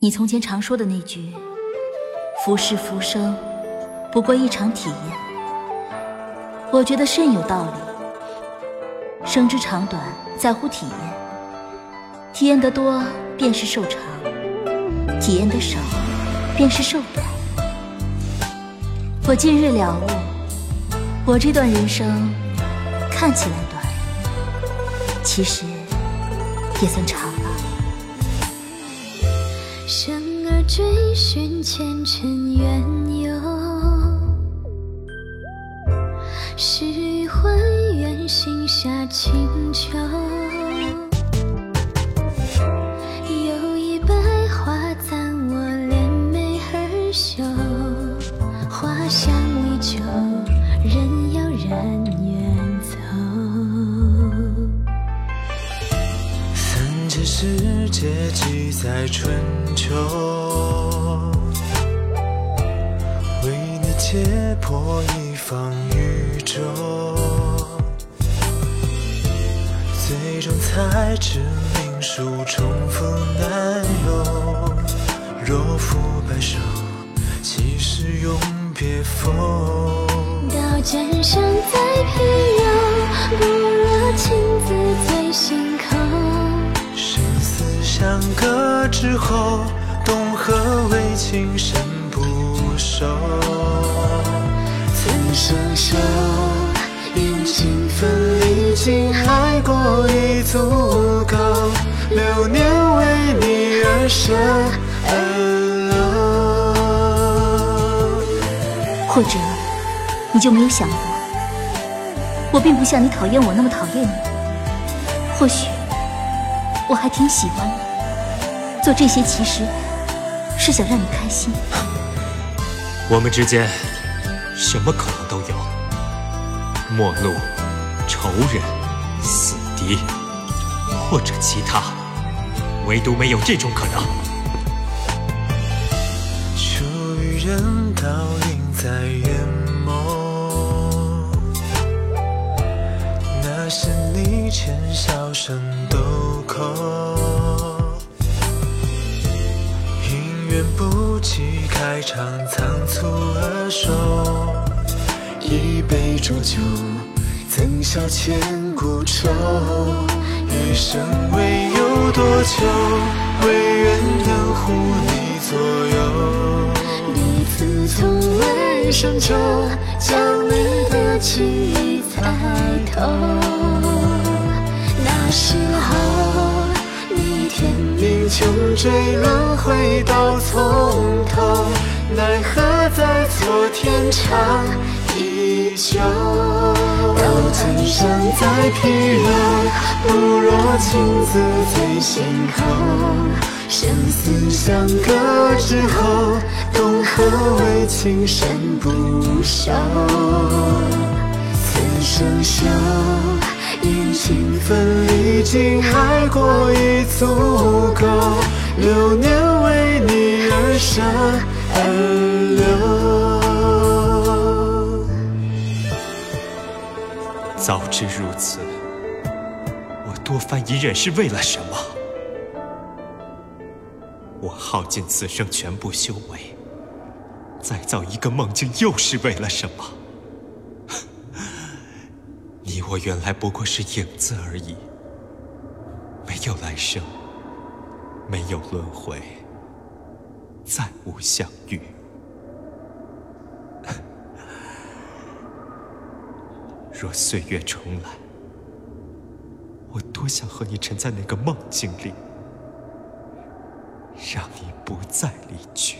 你从前常说的那句“浮世浮生，不过一场体验”，我觉得甚有道理。生之长短，在乎体验。体验得多，便是寿长；体验得少，便是寿短。我近日了悟，我这段人生看起来短，其实也算长。生而追寻前尘缘由，是余还愿心下清秋。有一百花赞我连眉而绣，花香依旧，人要然远走。三界世界记载春秋，为你解破一方宇宙，最终才知命数重逢难有。若负白首，岂是永别否？刀剑声在披柔，不若情字醉心口。相隔之后，东河为情深不寿。此生休，因情分离，尽爱过已足够。流年为你而生而流。或者，你就没有想过，我并不像你讨厌我那么讨厌你。或许，我还挺喜欢你。做这些其实是想让你开心。我们之间什么可能都有，陌路、仇人、死敌，或者其他，唯独没有这种可能。秋雨人倒映在眼眸，那是你浅笑声豆蔻。姻缘不及开场，仓促而收。一杯浊酒，怎消千古愁？余生未有多久，唯愿能护你左右。彼此从未深究，将你的情意猜透。那时候，穷追轮回到从头，奈何在昨天长依旧。刀剑声在披柔，不若情字醉心口。生死相隔之后，东河为情深不寿。此生休，因情分离，尽爱过已足够。流年为你而生而流。早知如此，我多番一忍是为了什么？我耗尽此生全部修为，再造一个梦境，又是为了什么？我原来不过是影子而已，没有来生，没有轮回，再无相遇。若岁月重来，我多想和你沉在那个梦境里，让你不再离去。